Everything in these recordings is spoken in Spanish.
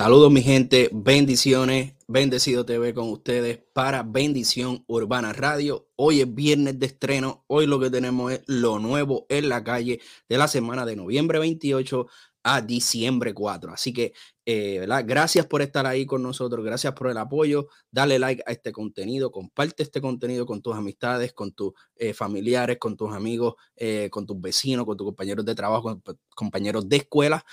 Saludos mi gente, bendiciones, bendecido TV con ustedes para Bendición Urbana Radio. Hoy es viernes de estreno, hoy lo que tenemos es lo nuevo en la calle de la semana de noviembre 28 a diciembre 4. Así que, eh. Gracias por estar ahí con nosotros, gracias por el apoyo. Dale like a este contenido, comparte este contenido con tus amistades, con tus eh, familiares, con tus amigos, eh, con tus vecinos, con tus compañeros de trabajo, con compañeros de escuela.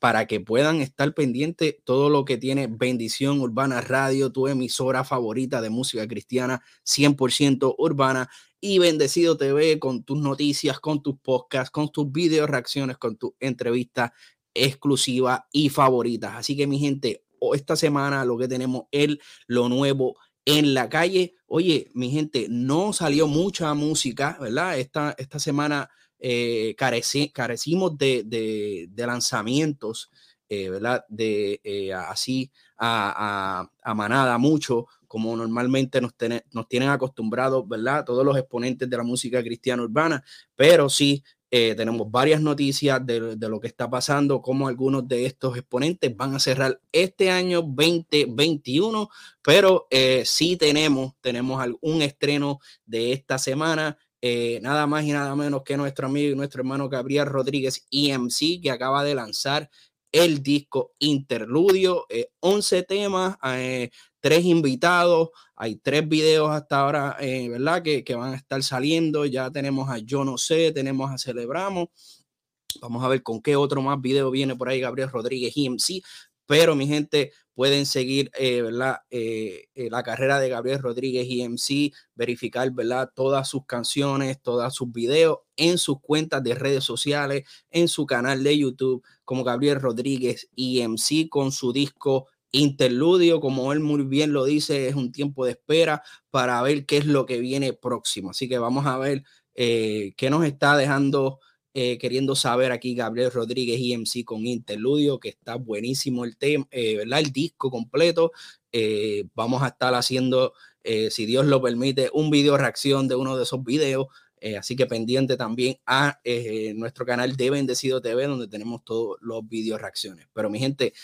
Para que puedan estar pendientes todo lo que tiene Bendición Urbana Radio, tu emisora favorita de música cristiana 100% urbana y Bendecido TV con tus noticias, con tus podcasts, con tus videos reacciones, con tus entrevistas exclusivas y favoritas. Así que mi gente, esta semana lo que tenemos es lo nuevo en la calle. Oye, mi gente, no salió mucha música, ¿verdad? Esta, esta semana eh, carecimos de, de, lanzamientos, eh, ¿verdad? De eh, así a, manada mucho como normalmente nos, nos tienen acostumbrados, ¿verdad? Todos los exponentes de la música cristiana urbana, pero sí eh, tenemos varias noticias de, lo que está pasando, como algunos de estos exponentes van a cerrar este año 2021, pero eh, sí tenemos, tenemos algún estreno de esta semana. Eh, nada más y nada menos que nuestro amigo y nuestro hermano Gabriel Rodríguez EMC, que acaba de lanzar el disco Interludio, 11 temas, tres invitados, hay tres videos hasta ahora, eh, ¿verdad? Que, que, van a estar saliendo, ya tenemos a Yo No Sé, tenemos a Celebramos, vamos a ver con qué otro más video viene por ahí Gabriel Rodríguez IMC, pero mi gente pueden seguir, eh, ¿verdad? Eh, la carrera de Gabriel Rodríguez IMC, verificar, ¿verdad? Todas sus canciones, todos sus videos en sus cuentas de redes sociales, en su canal de YouTube, como Gabriel Rodríguez IMC con su disco interludio, como él muy bien lo dice, es un tiempo de espera para ver qué es lo que viene próximo. Así que vamos a ver eh, qué nos está dejando, eh, queriendo saber aquí Gabriel Rodríguez IMC con interludio, que está buenísimo el tema, eh, ¿verdad? El disco completo. vamos a estar haciendo, si Dios lo permite, un video reacción de uno de esos videos. así que pendiente también a nuestro canal de Bendecido TV, donde tenemos todos los videos reacciones. Pero mi gente,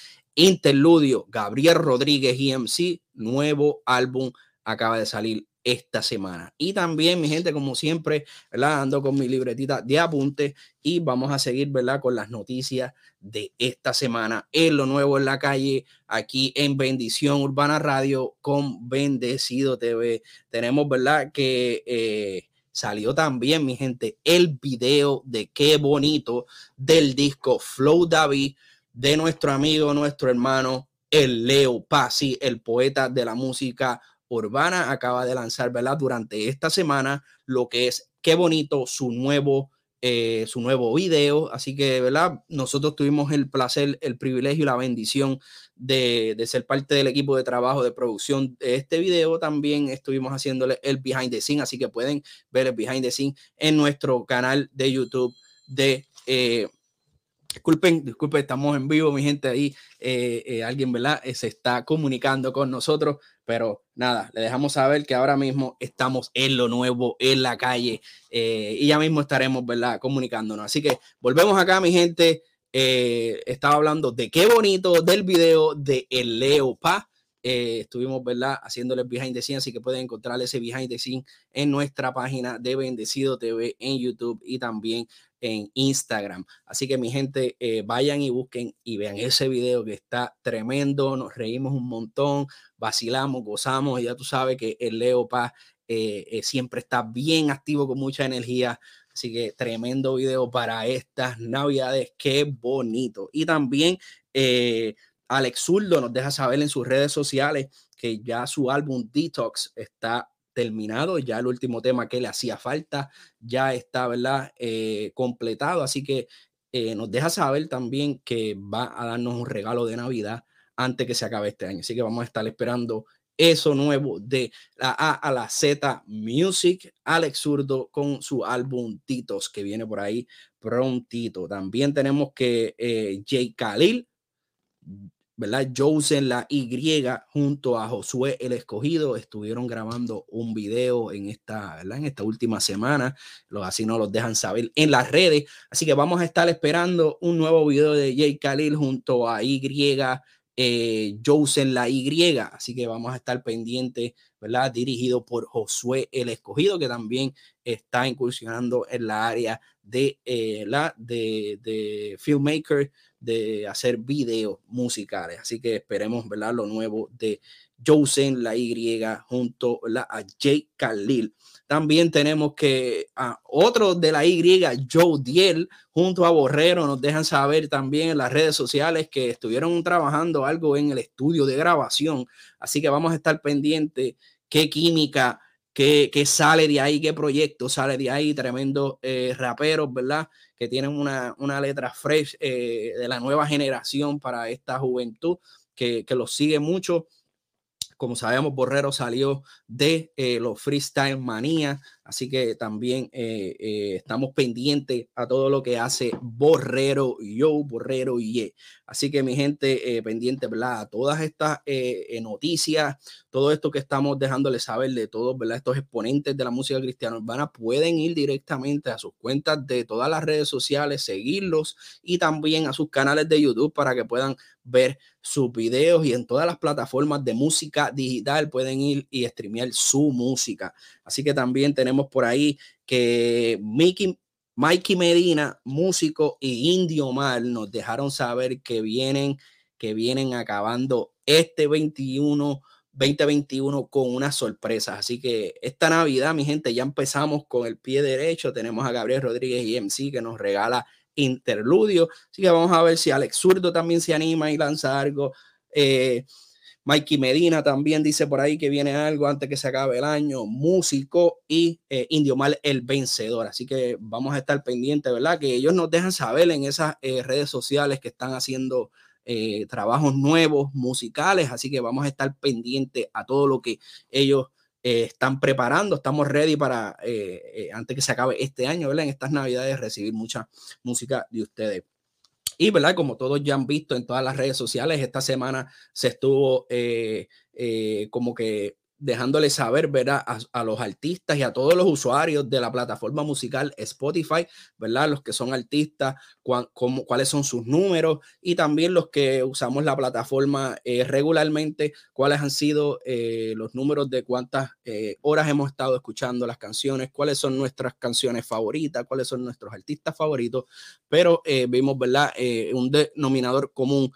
Interludio, Gabriel Rodríguez EMC, nuevo álbum acaba de salir esta semana. Y también, mi gente, como siempre, ¿verdad? Ando con mi libretita de apuntes y vamos a seguir, ¿verdad? Con las noticias de esta semana en lo nuevo en la calle, aquí en Bendición Urbana Radio con Bendecido TV. Tenemos, ¿verdad? Que eh, salió también, mi gente, el video de qué bonito del disco Flow David de nuestro amigo, nuestro hermano, el Leo Pasi, el poeta de la música urbana, acaba de lanzar, ¿verdad? Durante esta semana, lo que es qué bonito su nuevo, eh, su nuevo video. Así que, ¿verdad? Nosotros tuvimos el placer, el privilegio y la bendición de, de, ser parte del equipo de trabajo de producción de este video. También estuvimos haciéndole el behind the scene, así que pueden ver el behind the scene en nuestro canal de YouTube de eh, Disculpen, disculpen, estamos en vivo, mi gente ahí, eh, eh, alguien, ¿verdad? Eh, se está comunicando con nosotros, pero nada, le dejamos saber que ahora mismo estamos en lo nuevo, en la calle, y ya mismo estaremos, ¿verdad? Comunicándonos. Así que volvemos acá, mi gente. estaba hablando de qué bonito del video de El Leo Pa. estuvimos, ¿verdad? Haciéndoles behind the scene, así que pueden encontrar ese behind the scene en nuestra página de Bendecido TV en YouTube y también en Instagram. Así que mi gente, eh, vayan y busquen y vean ese video que está tremendo, nos reímos un montón, vacilamos, gozamos, y ya tú sabes que el Leo Paz eh, eh, siempre está bien activo con mucha energía. Así que tremendo video para estas navidades, qué bonito. Y también Alex Zurdo nos deja saber en sus redes sociales que ya su álbum Detox está terminado, ya el último tema que le hacía falta ya está, ¿verdad? Eh, completado, así que eh, nos deja saber también que va a darnos un regalo de Navidad antes que se acabe este año, así que vamos a estar esperando eso nuevo de la A a la Z Music, Alex Zurdo con su álbum Titos que viene por ahí prontito. También tenemos que eh, Jay Khalil ¿verdad? Josen la Y junto a Josué el Escogido estuvieron grabando un video en esta, ¿verdad? En esta última semana. Los, así no los dejan saber en las redes. Así que vamos a estar esperando un nuevo video de Jay Khalil junto a Y, eh, la Y. Así que vamos a estar pendientes, ¿verdad? Dirigido por Josué el Escogido, que también está incursionando en la área de, eh, la, de, de filmmaker de hacer videos musicales. Así que esperemos ver lo nuevo de Josen, la Y, junto a Jay Khalil. También tenemos que a otro de la Y, Joe Diel, junto a Borrero, nos dejan saber también en las redes sociales que estuvieron trabajando algo en el estudio de grabación. Así que vamos a estar pendientes qué química, qué, qué sale de ahí, qué proyecto sale de ahí. Tremendos eh, raperos, ¿verdad? que tienen una, una letra fresh eh, de la nueva generación para esta juventud que, que los sigue mucho. Como sabemos, Borrero salió de eh, los Freestyle Manía, así que también eh, estamos pendientes a todo lo que hace Borrero Yo, Borrero y Así que mi gente pendiente, ¿verdad? A todas estas noticias, todo esto que estamos dejándoles saber de todos. Estos exponentes de la música cristiana urbana pueden ir directamente a sus cuentas de todas las redes sociales, seguirlos y también a sus canales de YouTube para que puedan ver sus videos y en todas las plataformas de música digital pueden ir y streamear su música. Así que también tenemos por ahí que Mickey Mikey Medina, músico y Indio Mal nos dejaron saber que vienen, que vienen acabando este 21 2021 con unas sorpresas. Así que esta Navidad, mi gente, ya empezamos con el pie derecho. Tenemos a Gabriel Rodríguez y MC que nos regala interludio. Así que vamos a ver si Alex Zurdo también se anima y lanza algo. Eh, Mikey Medina también dice por ahí que viene algo antes que se acabe el año. Músico y eh, Indio Mal el vencedor. Así que vamos a estar pendientes, ¿verdad? Que ellos nos dejan saber en esas eh, redes sociales que están haciendo eh, trabajos nuevos, musicales, así que vamos a estar pendientes a todo lo que ellos están preparando. Estamos ready para, antes que se acabe este año, ¿verdad? En estas navidades, recibir mucha música de ustedes. Y, ¿verdad? Como todos ya han visto en todas las redes sociales, esta semana se estuvo como que dejándole saber, ¿verdad? A, los artistas y a todos los usuarios de la plataforma musical Spotify, ¿verdad? Los que son artistas, cuáles son sus números y también los que usamos la plataforma eh, regularmente, cuáles han sido eh, los números de cuántas eh, horas hemos estado escuchando las canciones, cuáles son nuestras canciones favoritas, cuáles son nuestros artistas favoritos, pero vimos, ¿verdad? un denominador común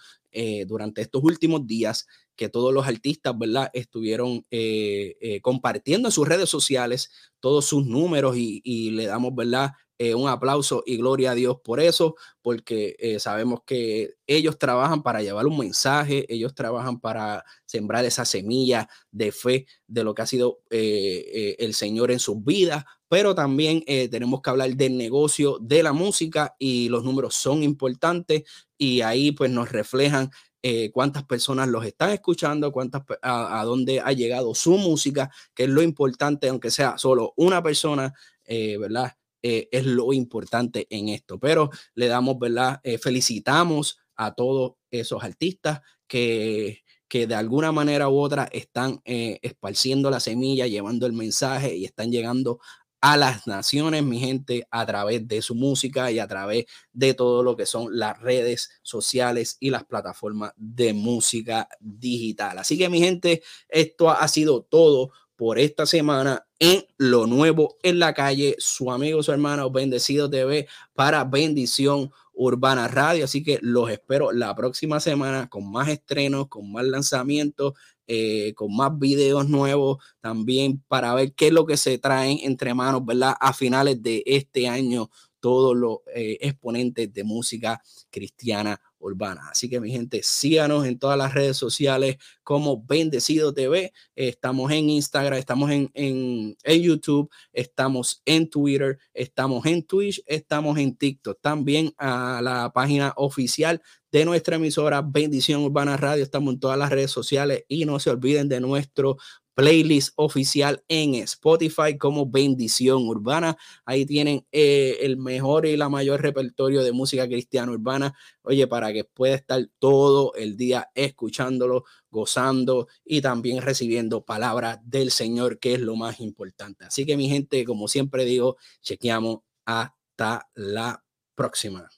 durante estos últimos días que todos los artistas, ¿verdad? Estuvieron eh, eh, compartiendo en sus redes sociales todos sus números y, le damos, ¿verdad? Eh, un aplauso y gloria a Dios por eso, porque sabemos que ellos trabajan para llevar un mensaje, ellos trabajan para sembrar esa semilla de fe de lo que ha sido el Señor en sus vidas, pero también tenemos que hablar del negocio de la música y los números son importantes y ahí pues nos reflejan eh, cuántas personas los están escuchando, cuántas, a, dónde ha llegado su música, que es lo importante, aunque sea solo una persona, eh, ¿verdad? Eh, es lo importante en esto. Pero le damos, ¿verdad? felicitamos a todos esos artistas que, que de alguna manera u otra están esparciendo la semilla, llevando el mensaje y están llegando a las naciones, mi gente, a través de su música y a través de todo lo que son las redes sociales y las plataformas de música digital. Así que, mi gente, esto ha sido todo por esta semana en Lo Nuevo en la Calle. Su amigo, su hermano, Bendecido TV para Bendición Urbana Radio. Así que los espero la próxima semana con más estrenos, con más lanzamientos eh, con más videos nuevos también para ver qué es lo que se traen entre manos, ¿verdad? A finales de este año, todos los eh, exponentes de música cristiana urbana. Así que mi gente, síganos en todas las redes sociales como Bendecido TV. Estamos en Instagram, estamos en, en, en, YouTube, estamos en Twitter, estamos en Twitch, estamos en TikTok. También a la página oficial de nuestra emisora Bendición Urbana Radio. Estamos en todas las redes sociales y no se olviden de nuestro playlist oficial en Spotify como Bendición Urbana. Ahí tienen eh, el mejor y la mayor repertorio de música cristiana urbana. Oye, para que pueda estar todo el día escuchándolo, gozando y también recibiendo palabras del Señor, que es lo más importante. Así que mi gente, como siempre digo, chequeamos hasta la próxima.